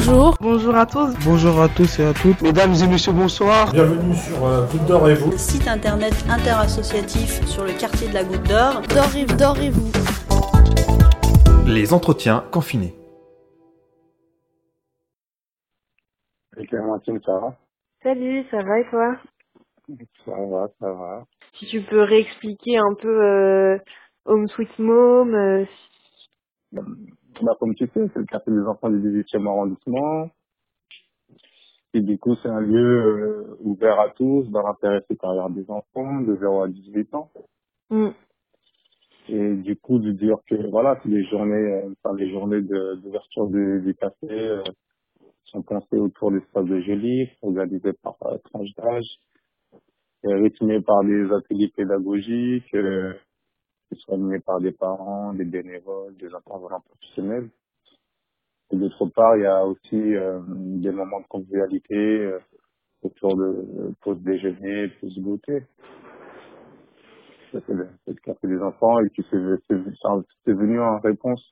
bonjour. Bonjour à tous. Bonjour à tous et à toutes. Mesdames et messieurs, bonsoir. Bienvenue sur euh, Goutte d'Or et vous. Site internet interassociatif sur le quartier de la Goutte d'Or. D'or et, vous. Les entretiens confinés. Et Clémentine, ça va? Salut, ça va et toi? Ça va, ça va. Si tu peux réexpliquer un peu euh, Home Sweet Mom. euh, Bah, comme tu sais, c'est le quartier des enfants du 18e arrondissement. Et du coup, c'est un lieu euh, ouvert à tous, dans l'intérêt supérieur des enfants, de 0 à 18 ans. hmm, Et du coup, de dire que voilà, que les journées, euh, enfin, les journées de- d'ouverture du, du café euh, sont pensées autour des espaces de jeux organisées par euh, tranche d'âge, et rythmées par des ateliers pédagogiques, euh, qui sont animés par des parents, des bénévoles, des intervenants professionnels. Et d'autre part, il y a aussi euh, des moments de convivialité euh, autour de euh, pause déjeuner, pause goûter. Ça, C'est le, c'est le café des enfants et qui c'est- c'est- c'est venu en réponse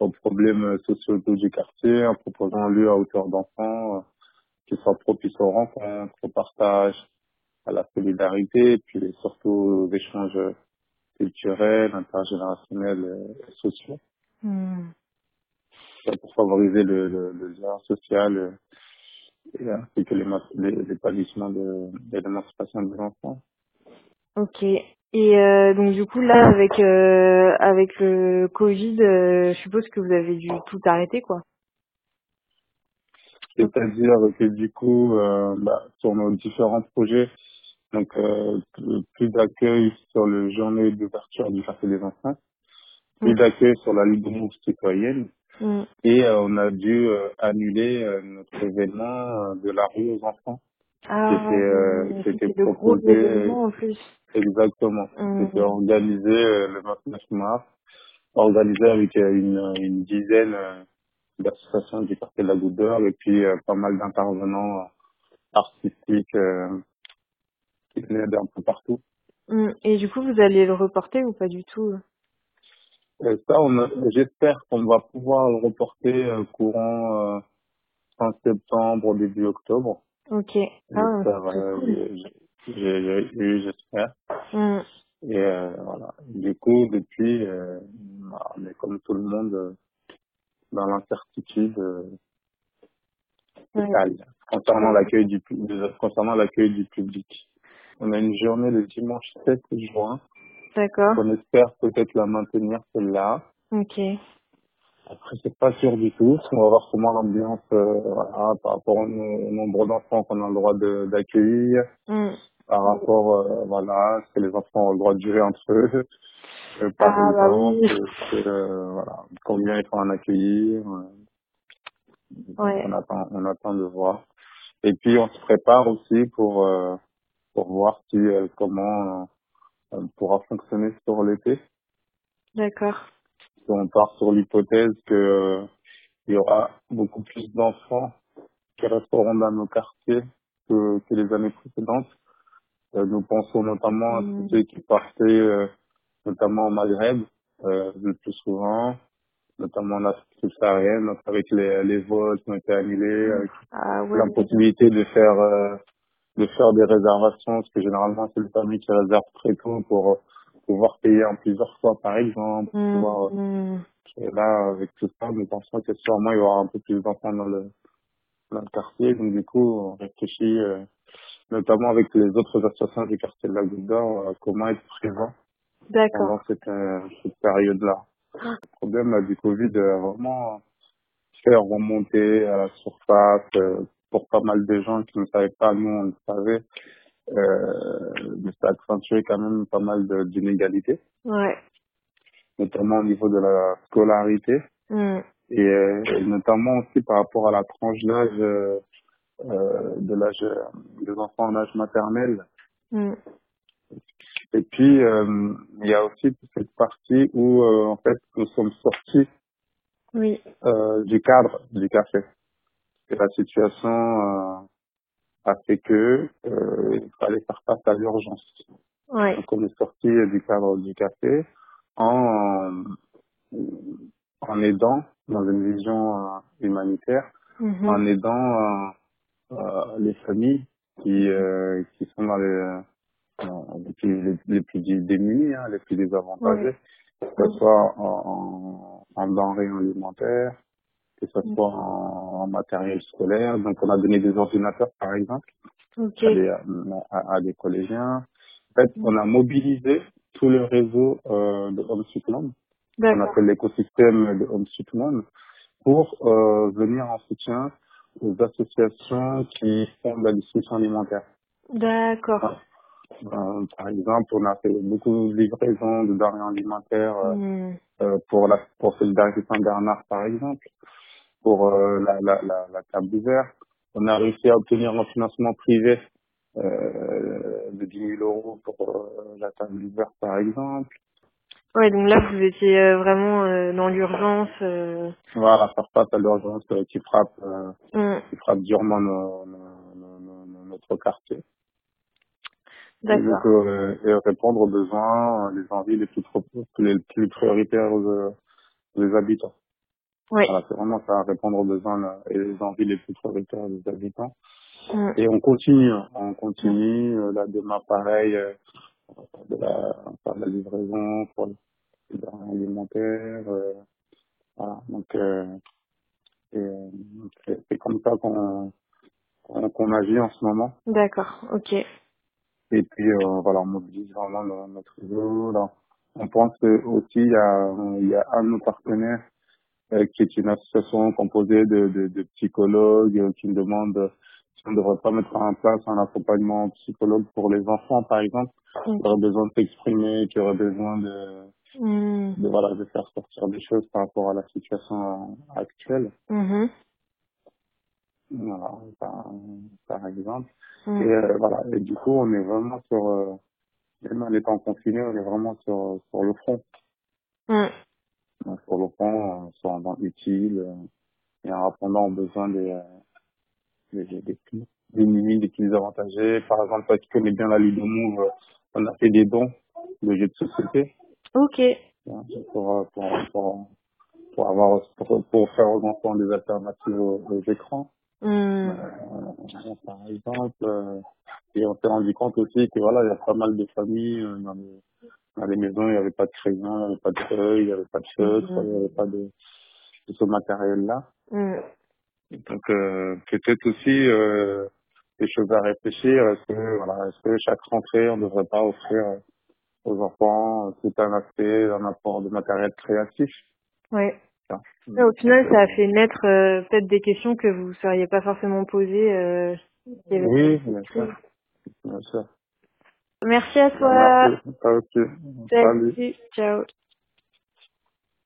aux problèmes sociaux du quartier en proposant un lieu à hauteur d'enfants euh, qui soit propice aux rencontres, au partage, à la solidarité et puis surtout aux échanges culturels, intergénérationnels euh, et sociaux. hmm. Pour favoriser le, le, le lien social euh, et ainsi que l'épanouissement de, de l'émancipation des enfants. Ok. Et euh, donc du coup là avec euh, avec le Covid, euh, je suppose que vous avez dû tout arrêter quoi. C'est-à-dire que du coup, bah, sur nos différents projets, donc euh, plus d'accueil sur le journée d'ouverture du café des enfants, plus Mm. d'accueil sur la Ligue de Move citoyenne, Hmm. et euh, on a dû euh, annuler euh, notre événement de la rue aux enfants. Ah, C'était, euh, proposé- en plus. Exactement. Mhm. C'était organisé le 29 mars, organisé avec une, une dizaine d'associations du quartier de la Goutte d'Or et puis pas mal d'intervenants artistiques qui venaient d'un peu partout. Hmm. Et du coup vous allez le reporter ou pas du tout Et ça, on a- j'espère qu'on va pouvoir le reporter euh, courant euh, fin septembre, début octobre. Ok. Ah, euh, j'ai- j'ai- oui, j'espère. Et euh, voilà. Du coup, depuis, euh, bah, on est comme tout le monde euh, dans l'incertitude euh, Ouais. totale concernant l'accueil du pu- de- concernant l'accueil du public. On a une journée le dimanche 7 juin. D'accord. On espère peut-être la maintenir celle-là. Ok. Après, c'est pas sûr du tout. On va voir comment l'ambiance, euh, voilà, par rapport au, no- au nombre d'enfants qu'on a le droit d'accueillir, Hmm. par rapport, euh, voilà, est-ce que les enfants ont le droit de jouer entre eux, euh, par Ah, bah exemple, oui. est-ce que, euh, voilà, combien il faut en accueillir? Ouais. On attend, on attend de voir. Et puis, on se prépare aussi pour, euh, pour voir si, euh, comment euh, on pourra fonctionner sur l'été. D'accord. Si on part sur l'hypothèse que euh, il y aura beaucoup plus d'enfants qui resteront dans nos quartiers que, que les années précédentes. Euh, nous pensons notamment à Mm. tous ceux qui partaient euh, notamment au Maghreb euh, le plus souvent, notamment en Afrique subsaharienne, avec les, les vols qui ont été annulés, avec Ah l'impossibilité de faire euh, de faire des réservations, parce que généralement c'est les familles qui réservent très tôt pour euh, pouvoir payer en plusieurs fois par exemple, pour Hmm, pouvoir et là, avec tout ça, nous pensons que sûrement il y aura un peu plus d'enfants dans le, dans le quartier. Donc du coup, on réfléchit, euh, notamment avec les autres associations du quartier de la Goutte d'Or, euh, comment être présent pendant cette, euh, cette période-là. Le problème là, du Covid euh, vraiment faire remonter à la surface euh, pour pas mal de gens qui ne savaient pas, nous on le savait, euh, mais ça a accentué quand même pas mal d'inégalités, Ouais. notamment au niveau de la scolarité. Hmm. et, euh, et notamment aussi par rapport à la tranche d'âge euh, euh, de l'âge des enfants en âge maternel. Hmm. Et puis il y a aussi toute cette partie où en fait nous sommes sortis Oui. du cadre du café. Et la situation euh, a fait que euh, il fallait faire face à l'urgence. Ouais. Donc on est sorti du cadre du café en en aidant dans une vision euh, humanitaire Mhm. en aidant euh, euh, les familles qui euh, qui sont dans les les plus, les, les plus démunis, hein, les plus désavantagés, que ce soit en, en, en denrées alimentaires, que ce soit en, en matériel scolaire. Donc on a donné des ordinateurs par exemple Ok. à des, à, à des collégiens. En fait, on a mobilisé tout le réseau euh, de Home Sweet Home, qu'on D'accord. appelle l'écosystème de Home Sweet Home, pour euh, venir en soutien aux associations qui font de la distribution alimentaire. D'accord. Euh, par exemple, on a fait beaucoup de livraisons de denrées alimentaires euh, Hmm. euh, pour la pour Solidarité Saint-Bernard, par exemple, pour euh, la, la, la, la table ouverte. On a réussi à obtenir un financement privé euh, de 10 000 euros pour euh, la table ouverte, par exemple. Ouais, donc là, vous étiez euh, vraiment euh, dans l'urgence. euh. Voilà, faire face à l'urgence qui frappe euh, Hmm. qui frappe durement nos- nos- nos- notre quartier. Et D'accord. et répondre aux besoins, les envies les plus, les plus prioritaires aux, des habitants. Oui. Voilà, c'est vraiment ça, répondre aux besoins là, et les envies les plus prioritaires des habitants. Hmm. Et on continue, hein, on continue, euh, là demain pareil, euh, de la, de la livraison pour les alimentaires, euh, voilà, donc euh, euh, c'est c'est comme ça qu'on qu'on qu'on agit en ce moment. D'accord. Ok. Et puis euh, voilà, on mobilise vraiment notre réseau. Là. On pense aussi il y a, il y a un de nos partenaires euh, qui est une association composée de, de, de psychologues euh, qui nous demande euh, si on ne devrait pas mettre en place un accompagnement psychologue pour les enfants, par exemple, qui auraient besoin de s'exprimer, qui auraient besoin de, Hmm. de, voilà, de faire sortir des choses par rapport à la situation actuelle. Mhm. Voilà, par, par exemple. Hmm. Et euh, voilà, et du coup, on est vraiment sur, euh, même en étant confiné, on est vraiment sur, sur le front. Donc, sur le front, euh, sur un banc utile, euh, et en répondant aux besoins des, euh, des, des, des plus démunis, des plus avantagés. Par exemple, toi qui connais bien la de Move, euh, on a fait des dons de jeux de société Ok. pour, pour, pour, pour avoir pour, pour faire aux enfants des alternatives aux, aux écrans. Hmm. Euh, par exemple, euh, et on s'est rendu compte aussi que voilà, il y a pas mal de familles euh, dans les, dans les maisons, il n'y avait pas de crayon, il n'y avait pas de feuilles, il n'y avait pas de feutre, Mhm. il n'y avait pas de, de ce matériel-là. Hmm. Donc euh, peut-être aussi euh, des choses à réfléchir. Est-ce que voilà, est-ce que chaque rentrée on ne devrait pas offrir aux enfants tout un aspect, un apport de matériel créatif? Ouais, Au final, ça a fait naître euh, peut-être des questions que vous ne seriez pas forcément posées. Euh, Oui, bien sûr, bien sûr. Merci à toi. Merci. Ok. Salut. Salut. Ciao.